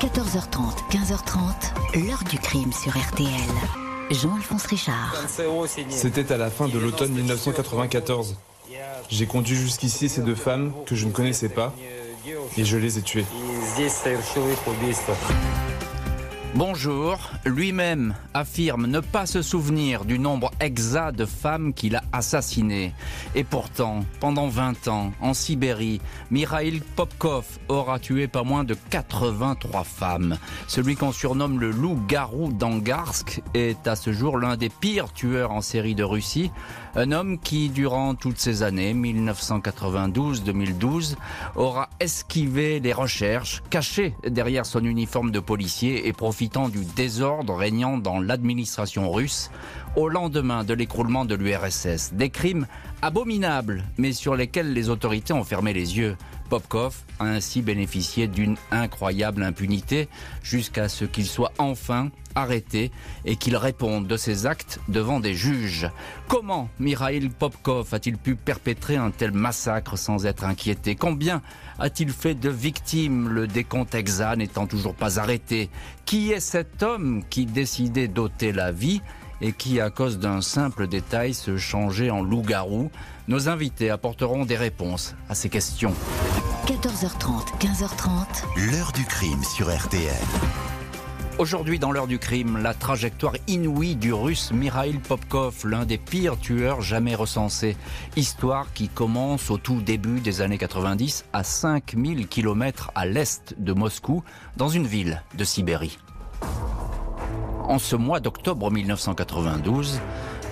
14h30, 15h30, l'heure du crime sur RTL. Jean-Alphonse Richard. C'était à la fin de l'automne 1994. J'ai conduit jusqu'ici ces deux femmes que je ne connaissais pas et je les ai tuées. Bonjour, lui-même affirme ne pas se souvenir du nombre exact de femmes qu'il a assassinées. Et pourtant, pendant 20 ans, en Sibérie, Mikhail Popkov aura tué pas moins de 83 femmes. Celui qu'on surnomme le loup-garou d'Angarsk est à ce jour l'un des pires tueurs en série de Russie. Un homme qui, durant toutes ces années, 1992-2012, aura esquivé les recherches, caché derrière son uniforme de policier et du désordre régnant dans l'administration russe au lendemain de l'écroulement de l'URSS. Des crimes abominables, mais sur lesquels les autorités ont fermé les yeux. Popkov a ainsi bénéficié d'une incroyable impunité jusqu'à ce qu'il soit enfin arrêté et qu'il réponde de ses actes devant des juges. Comment Mikhail Popkov a-t-il pu perpétrer un tel massacre sans être inquiété? Combien a-t-il fait de victimes Le décompte exact n'étant toujours pas arrêté? Qui est cet homme qui décidait d'ôter la vie et qui, à cause d'un simple détail, se changeait en loup-garou Nos invités apporteront des réponses à ces questions. 14h30, 15h30. L'heure du crime sur RTL. Aujourd'hui, dans l'heure du crime, la trajectoire inouïe du russe Mikhail Popkov, l'un des pires tueurs jamais recensés. Histoire qui commence au tout début des années 90 à 5000 km à l'est de Moscou, dans une ville de Sibérie. En ce mois d'octobre 1992,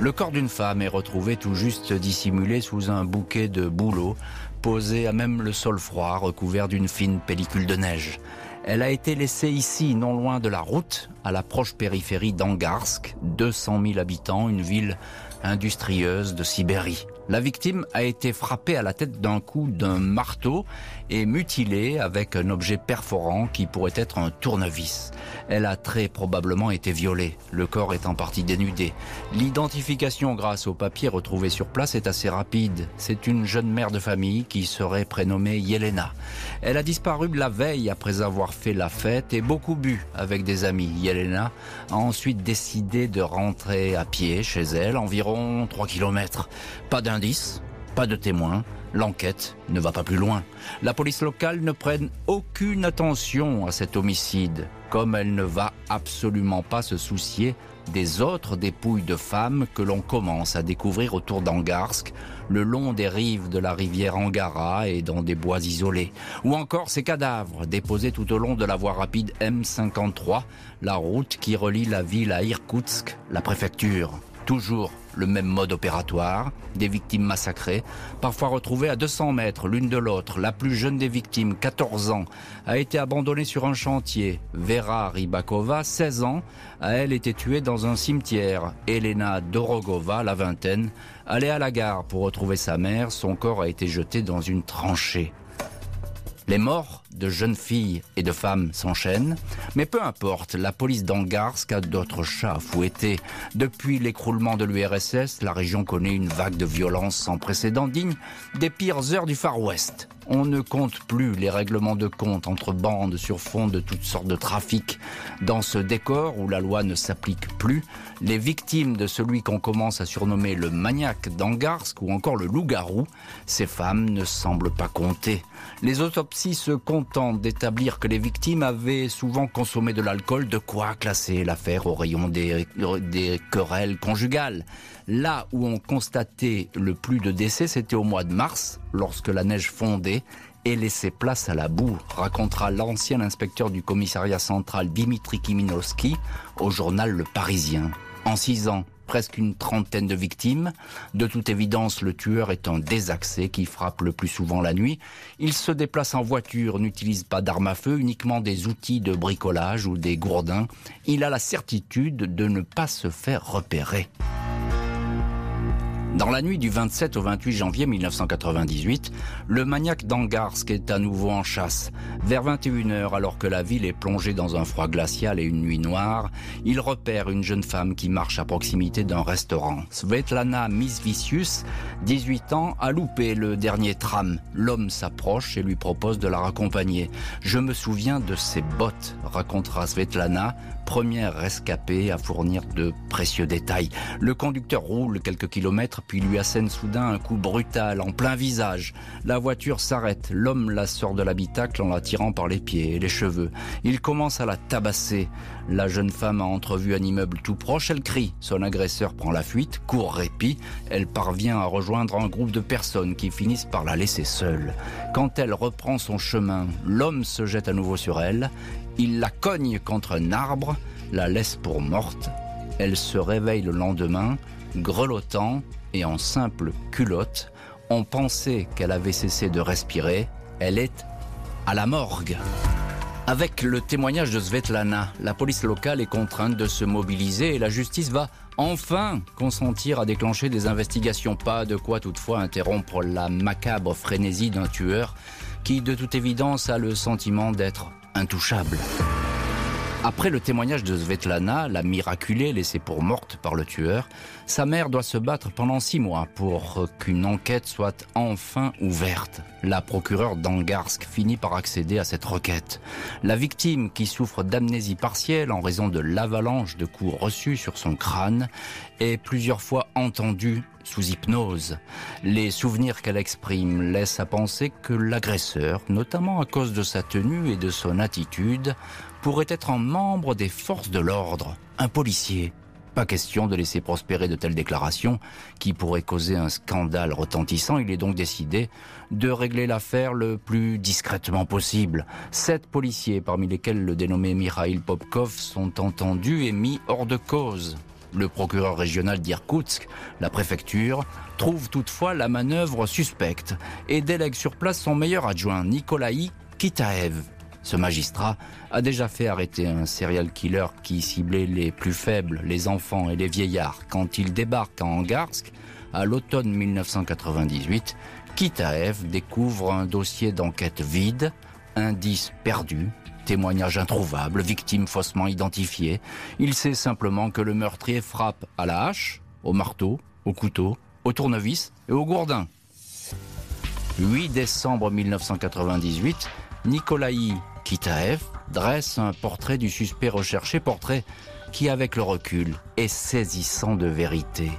le corps d'une femme est retrouvé tout juste dissimulé sous un bouquet de bouleaux, posé à même le sol froid, recouvert d'une fine pellicule de neige. Elle a été laissée ici, non loin de la route, à la proche périphérie d'Angarsk, 200 000 habitants, une ville industrieuse de Sibérie. La victime a été frappée à la tête d'un coup d'un marteau et mutilée avec un objet perforant qui pourrait être un tournevis. Elle a très probablement été violée, le corps est en partie dénudé. L'identification grâce aux papiers retrouvés sur place est assez rapide. C'est une jeune mère de famille qui serait prénommée Yelena. Elle a disparu la veille après avoir fait la fête et beaucoup bu avec des amis. Yelena a ensuite décidé de rentrer à pied chez elle, environ 3 km. Pas d'indice, pas de témoins, l'enquête ne va pas plus loin. La police locale ne prenne aucune attention à cet homicide, comme elle ne va absolument pas se soucier des autres dépouilles de femmes que l'on commence à découvrir autour d'Angarsk, le long des rives de la rivière Angara et dans des bois isolés, ou encore ces cadavres déposés tout au long de la voie rapide M53, la route qui relie la ville à Irkoutsk, la préfecture. Toujours le même mode opératoire, des victimes massacrées, parfois retrouvées à 200 mètres l'une de l'autre. La plus jeune des victimes, 14 ans, a été abandonnée sur un chantier. Vera Rybakova, 16 ans, a elle été tuée dans un cimetière. Elena Dorogova, la vingtaine, allait à la gare pour retrouver sa mère. Son corps a été jeté dans une tranchée. Les morts de jeunes filles et de femmes s'enchaînent, mais peu importe, la police d'Angarsk a d'autres chats à fouetter. Depuis l'écroulement de l'URSS, la région connaît une vague de violence sans précédent digne des pires heures du Far West. On ne compte plus les règlements de compte entre bandes sur fond de toutes sortes de trafics. Dans ce décor où la loi ne s'applique plus, les victimes de celui qu'on commence à surnommer le maniaque d'Angarsk ou encore le loup-garou, ces femmes ne semblent pas compter. Les autopsies se d'établir que les victimes avaient souvent consommé de l'alcool, de quoi classer l'affaire au rayon des, des querelles conjugales. Là où on constatait le plus de décès, c'était au mois de mars, lorsque la neige fondait et laissait place à la boue, racontera l'ancien inspecteur du commissariat central Dimitri Kiminowski au journal Le Parisien. En six ans, presque une trentaine de victimes. De toute évidence, le tueur est un désaxé qui frappe le plus souvent la nuit. Il se déplace en voiture, n'utilise pas d'armes à feu, uniquement des outils de bricolage ou des gourdins. Il a la certitude de ne pas se faire repérer. Dans la nuit du 27 au 28 janvier 1998, le maniaque d'Angarsk est à nouveau en chasse. Vers 21h, alors que la ville est plongée dans un froid glacial et une nuit noire, il repère une jeune femme qui marche à proximité d'un restaurant. Svetlana Misvicius, 18 ans, a loupé le dernier tram. L'homme s'approche et lui propose de la raccompagner. Je me souviens de ses bottes, racontera Svetlana, première rescapée à fournir de précieux détails. Le conducteur roule quelques kilomètres puis lui assène soudain un coup brutal en plein visage. La voiture s'arrête, l'homme la sort de l'habitacle en la tirant par les pieds et les cheveux. Il commence à la tabasser. La jeune femme a entrevu un immeuble tout proche, elle crie. Son agresseur prend la fuite, court répit. Elle parvient à rejoindre un groupe de personnes qui finissent par la laisser seule. Quand elle reprend son chemin, l'homme se jette à nouveau sur elle. Il la cogne contre un arbre, la laisse pour morte. Elle se réveille le lendemain, grelottant et en simple culotte. On pensait qu'elle avait cessé de respirer. Elle est à la morgue. Avec le témoignage de Svetlana, la police locale est contrainte de se mobiliser et la justice va enfin consentir à déclencher des investigations. Pas de quoi toutefois interrompre la macabre frénésie d'un tueur qui de toute évidence a le sentiment d'être intouchable. Après le témoignage de Svetlana, la miraculée laissée pour morte par le tueur, sa mère doit se battre pendant six mois pour qu'une enquête soit enfin ouverte. La procureure d'Angarsk finit par accéder à cette requête. La victime, qui souffre d'amnésie partielle en raison de l'avalanche de coups reçus sur son crâne, est plusieurs fois entendue sous hypnose. Les souvenirs qu'elle exprime laissent à penser que l'agresseur, notamment à cause de sa tenue et de son attitude, pourrait être un membre des forces de l'ordre, un policier. Pas question de laisser prospérer de telles déclarations qui pourraient causer un scandale retentissant. Il est donc décidé de régler l'affaire le plus discrètement possible. Sept policiers, parmi lesquels le dénommé Mikhail Popkov, sont entendus et mis hors de cause. Le procureur régional d'Irkoutsk, la préfecture, trouve toutefois la manœuvre suspecte et délègue sur place son meilleur adjoint, Nikolaï Kitaev. Ce magistrat a déjà fait arrêter un serial killer qui ciblait les plus faibles, les enfants et les vieillards. Quand il débarque en Angarsk, à l'automne 1998, Kitaev découvre un dossier d'enquête vide, indices perdus, témoignages introuvables, victimes faussement identifiées. Il sait simplement que le meurtrier frappe à la hache, au marteau, au couteau, au tournevis et au gourdin. 8 décembre 1998, Nikolaï Kitaev dresse un portrait du suspect recherché, portrait qui, avec le recul, est saisissant de vérité.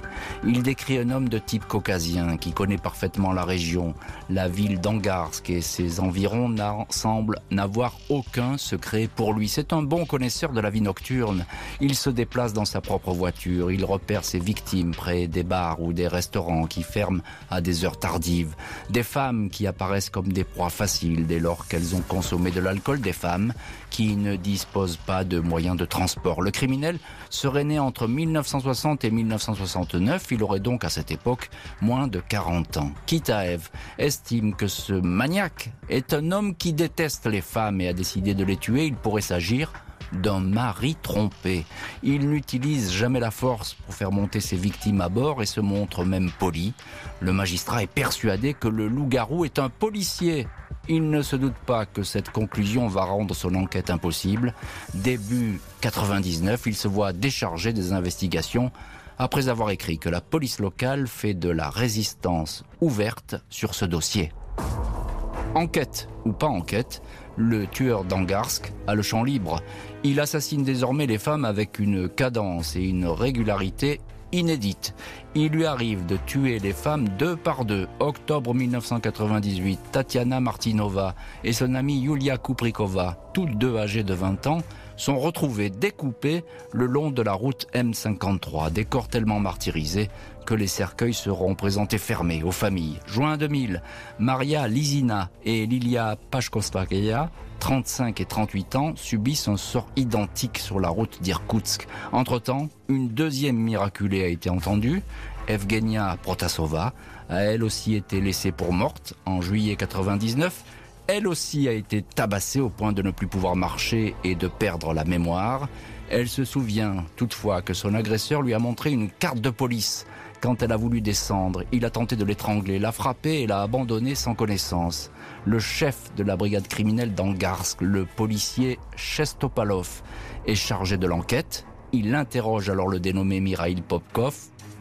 Il décrit un homme de type caucasien qui connaît parfaitement la région, la ville d'Angarsk et ses environs semble n'avoir aucun secret pour lui. C'est un bon connaisseur de la vie nocturne. Il se déplace dans sa propre voiture, il repère ses victimes près des bars ou des restaurants qui ferment à des heures tardives, des femmes qui apparaissent comme des proies faciles dès lors qu'elles ont consommé de l'alcool, des femmes qui ne disposent pas de moyens de transport. Le criminel serait né entre 1960 et 1969. Il aurait donc à cette époque moins de 40 ans. Kitaev estime que ce maniaque est un homme qui déteste les femmes et a décidé de les tuer. Il pourrait s'agir d'un mari trompé. Il n'utilise jamais la force pour faire monter ses victimes à bord et se montre même poli. Le magistrat est persuadé que le loup-garou est un policier. Il ne se doute pas que cette conclusion va rendre son enquête impossible. Début 99, il se voit déchargé des investigations après avoir écrit que la police locale fait de la résistance ouverte sur ce dossier. Enquête ou pas enquête, le tueur d'Angarsk a le champ libre. Il assassine désormais les femmes avec une cadence et une régularité inédite. Il lui arrive de tuer les femmes deux par deux. Octobre 1998, Tatiana Martinova et son amie Yulia Kuprikova, toutes deux âgées de 20 ans, sont retrouvées découpées le long de la route M53, des corps tellement martyrisés que les cercueils seront présentés fermés aux familles. Juin 2000, Maria Lizina et Lilia Pashkosvakeya 35 et 38 ans, subissent un sort identique sur la route d'Irkoutsk. Entre-temps, une deuxième miraculée a été entendue. Evgenia Protasova a elle aussi été laissée pour morte en juillet 99. Elle aussi a été tabassée au point de ne plus pouvoir marcher et de perdre la mémoire. Elle se souvient toutefois que son agresseur lui a montré une carte de police quand elle a voulu descendre. Il a tenté de l'étrangler, l'a frappée et l'a abandonnée sans connaissance. Le chef de la brigade criminelle d'Angarsk, le policier Chestopalov, est chargé de l'enquête. Il interroge alors le dénommé Mirail Popkov,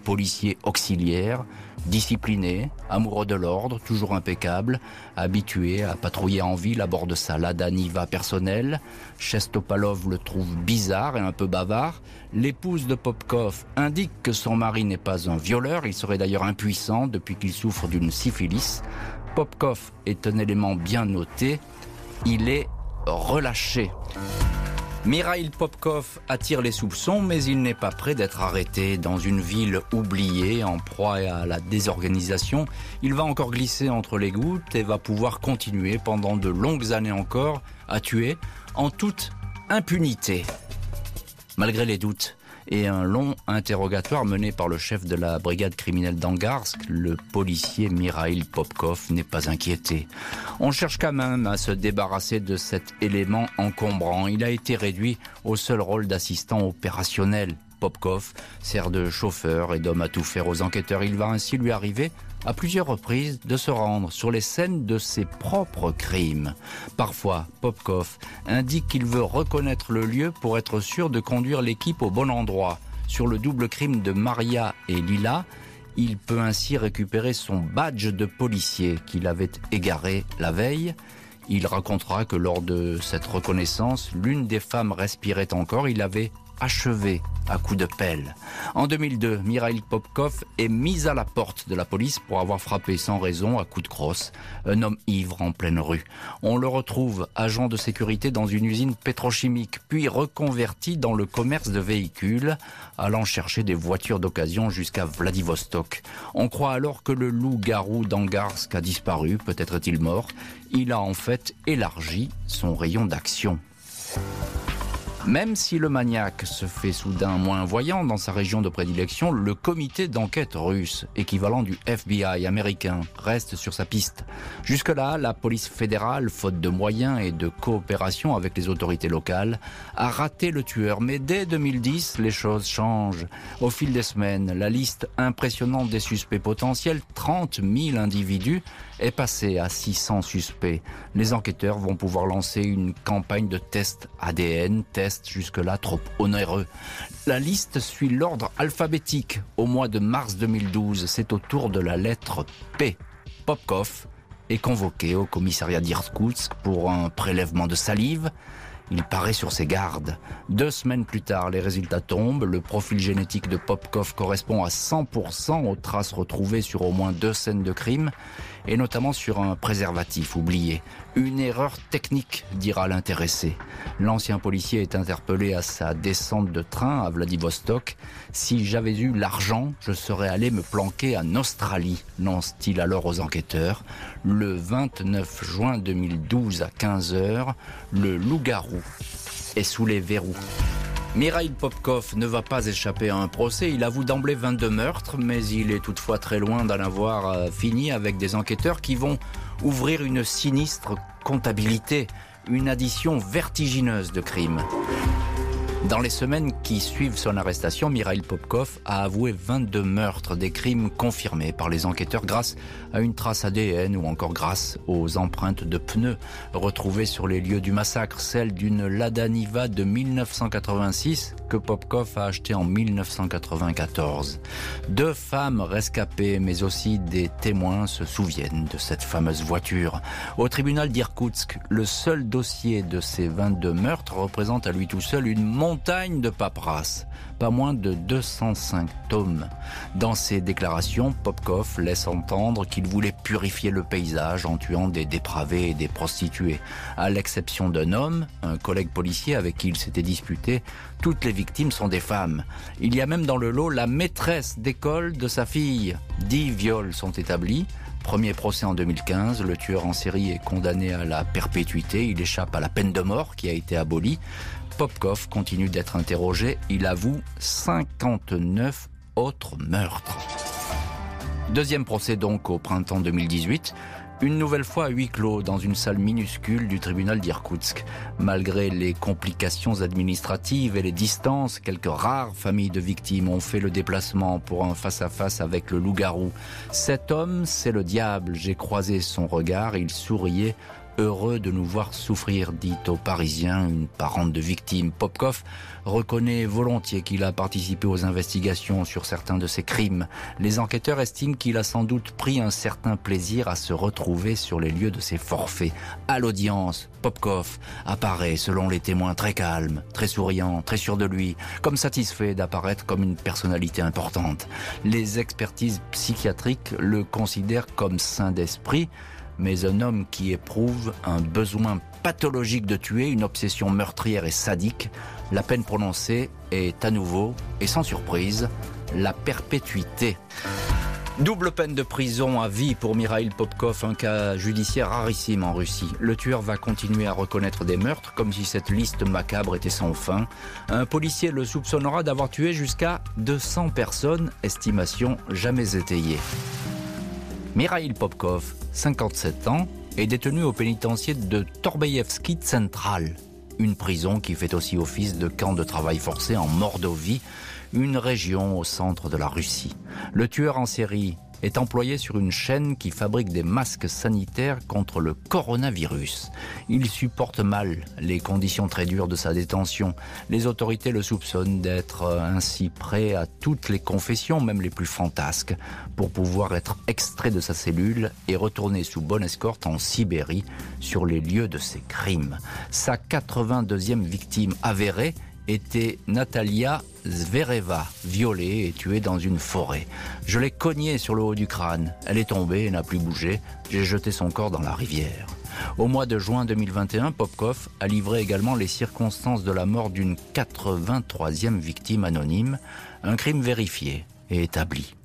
policier auxiliaire, discipliné, amoureux de l'ordre, toujours impeccable, habitué à patrouiller en ville à bord de sa Lada Niva personnelle. Chestopalov le trouve bizarre et un peu bavard. L'épouse de Popkov indique que son mari n'est pas un violeur, il serait d'ailleurs impuissant depuis qu'il souffre d'une syphilis. Popkov est un élément bien noté, il est relâché. Mirail Popkov attire les soupçons, mais il n'est pas prêt d'être arrêté dans une ville oubliée, en proie à la désorganisation. Il va encore glisser entre les gouttes et va pouvoir continuer pendant de longues années encore à tuer en toute impunité. Malgré les doutes, et un long interrogatoire mené par le chef de la brigade criminelle d'Angarsk, le policier Mirail Popkov, n'est pas inquiété. On cherche quand même à se débarrasser de cet élément encombrant. Il a été réduit au seul rôle d'assistant opérationnel. Popkov sert de chauffeur et d'homme à tout faire aux enquêteurs. Il va ainsi lui arriver à plusieurs reprises de se rendre sur les scènes de ses propres crimes. Parfois, Popkov indique qu'il veut reconnaître le lieu pour être sûr de conduire l'équipe au bon endroit. Sur le double crime de Maria et Lila, il peut ainsi récupérer son badge de policier qu'il avait égaré la veille. Il racontera que lors de cette reconnaissance, l'une des femmes respirait encore. Il avait achevé à coups de pelle. En 2002, Mirail Popkov est mis à la porte de la police pour avoir frappé sans raison à coups de crosse un homme ivre en pleine rue. On le retrouve agent de sécurité dans une usine pétrochimique, puis reconverti dans le commerce de véhicules, allant chercher des voitures d'occasion jusqu'à Vladivostok. On croit alors que le loup-garou d'Angarsk a disparu, peut-être est-il mort. Il a en fait élargi son rayon d'action. Même si le maniaque se fait soudain moins voyant dans sa région de prédilection, le comité d'enquête russe, équivalent du FBI américain, reste sur sa piste. Jusque-là, la police fédérale, faute de moyens et de coopération avec les autorités locales, a raté le tueur. Mais dès 2010, les choses changent. Au fil des semaines, la liste impressionnante des suspects potentiels, 30 000 individus, est passée à 600 suspects. Les enquêteurs vont pouvoir lancer une campagne de tests ADN, tests jusque-là trop onéreux. La liste suit l'ordre alphabétique. Au mois de mars 2012, c'est au tour de la lettre P. Popkov est convoqué au commissariat d'Irkoutsk pour un prélèvement de salive. Il paraît sur ses gardes. Deux semaines plus tard, les résultats tombent. Le profil génétique de Popkov correspond à 100% aux traces retrouvées sur au moins deux scènes de crime et notamment sur un préservatif oublié. Une erreur technique, dira l'intéressé. L'ancien policier est interpellé à sa descente de train à Vladivostok. Si j'avais eu l'argent, je serais allé me planquer en Australie, lance-t-il alors aux enquêteurs. Le 29 juin 2012 à 15h, le loup-garou est sous les verrous. Mirail Popkov ne va pas échapper à un procès. Il avoue d'emblée 22 meurtres, mais il est toutefois très loin d'en avoir euh, fini avec des enquêteurs qui vont ouvrir une sinistre comptabilité, une addition vertigineuse de crimes. Dans les semaines qui suivent son arrestation, Mirail Popkov a avoué 22 meurtres, des crimes confirmés par les enquêteurs grâce à une trace ADN ou encore grâce aux empreintes de pneus retrouvées sur les lieux du massacre, celle d'une Lada Niva de 1986 que Popkov a acheté en 1994. Deux femmes rescapées mais aussi des témoins se souviennent de cette fameuse voiture. Au tribunal d'Irkoutsk, le seul dossier de ces 22 meurtres représente à lui tout seul une montagne de paperasse, pas moins de 205 tomes. Dans ses déclarations, Popkov laisse entendre qu'il voulait purifier le paysage en tuant des dépravés et des prostituées. À l'exception d'un homme, un collègue policier avec qui il s'était disputé, toutes les victimes sont des femmes. Il y a même dans le lot la maîtresse d'école de sa fille. Dix viols sont établis. Premier procès en 2015, le tueur en série est condamné à la perpétuité, il échappe à la peine de mort qui a été abolie. Popkov continue d'être interrogé. Il avoue 59 autres meurtres. Deuxième procès donc au printemps 2018. une nouvelle fois à huis clos dans une salle minuscule du tribunal d'Irkoutsk. Malgré les complications administratives et les distances, quelques rares familles de victimes ont fait le déplacement pour un face-à-face avec le loup-garou. Cet homme, c'est le diable. J'ai croisé son regard, il souriait heureux de nous voir souffrir, dit aux Parisiens une parente de victime. Popkov reconnaît volontiers qu'il a participé aux investigations sur certains de ses crimes. Les enquêteurs estiment qu'il a sans doute pris un certain plaisir à se retrouver sur les lieux de ses forfaits. À l'audience, Popkov apparaît, selon les témoins, très calme, très souriant, très sûr de lui, comme satisfait d'apparaître comme une personnalité importante. Les expertises psychiatriques le considèrent comme saint d'esprit, mais un homme qui éprouve un besoin pathologique de tuer, une obsession meurtrière et sadique, la peine prononcée est à nouveau, et sans surprise, la perpétuité. Double peine de prison à vie pour Mikhail Popkov, un cas judiciaire rarissime en Russie. Le tueur va continuer à reconnaître des meurtres, comme si cette liste macabre était sans fin. Un policier le soupçonnera d'avoir tué jusqu'à 200 personnes, estimation jamais étayée. Mikhail Popkov, 57 ans, est détenu au pénitencier de Torbeyevski Central, une prison qui fait aussi office de camp de travail forcé en Mordovie, une région au centre de la Russie. Le tueur en série est employé sur une chaîne qui fabrique des masques sanitaires contre le coronavirus. Il supporte mal les conditions très dures de sa détention. Les autorités le soupçonnent d'être ainsi prêt à toutes les confessions, même les plus fantasques, pour pouvoir être extrait de sa cellule et retourner sous bonne escorte en Sibérie sur les lieux de ses crimes. Sa 82e victime avérée était Natalia Zvereva, violée et tuée dans une forêt. Je l'ai cognée sur le haut du crâne. Elle est tombée et n'a plus bougé. J'ai jeté son corps dans la rivière. Au mois de juin 2021, Popkov a livré également les circonstances de la mort d'une 83e victime anonyme, un crime vérifié et établi.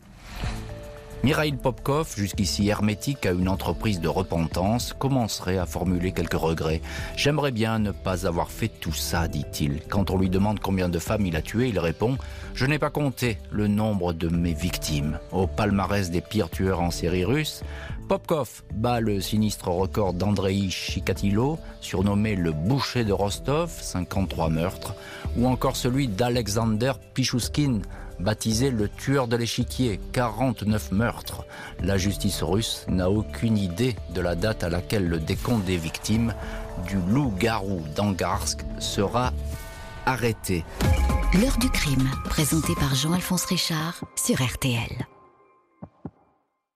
Mikhail Popkov, jusqu'ici hermétique à une entreprise de repentance, commencerait à formuler quelques regrets. J'aimerais bien ne pas avoir fait tout ça, dit-il. Quand on lui demande combien de femmes il a tuées, il répond Je n'ai pas compté le nombre de mes victimes. Au palmarès des pires tueurs en série russe, Popkov bat le sinistre record d'Andrei Chikatilo, surnommé le boucher de Rostov, 53 meurtres, ou encore celui d'Alexander Pichuskin, baptisé le tueur de l'échiquier, 49 meurtres. La justice russe n'a aucune idée de la date à laquelle le décompte des victimes du loup-garou d'Angarsk sera arrêté. L'heure du crime, présenté par Jean-Alphonse Richard sur RTL.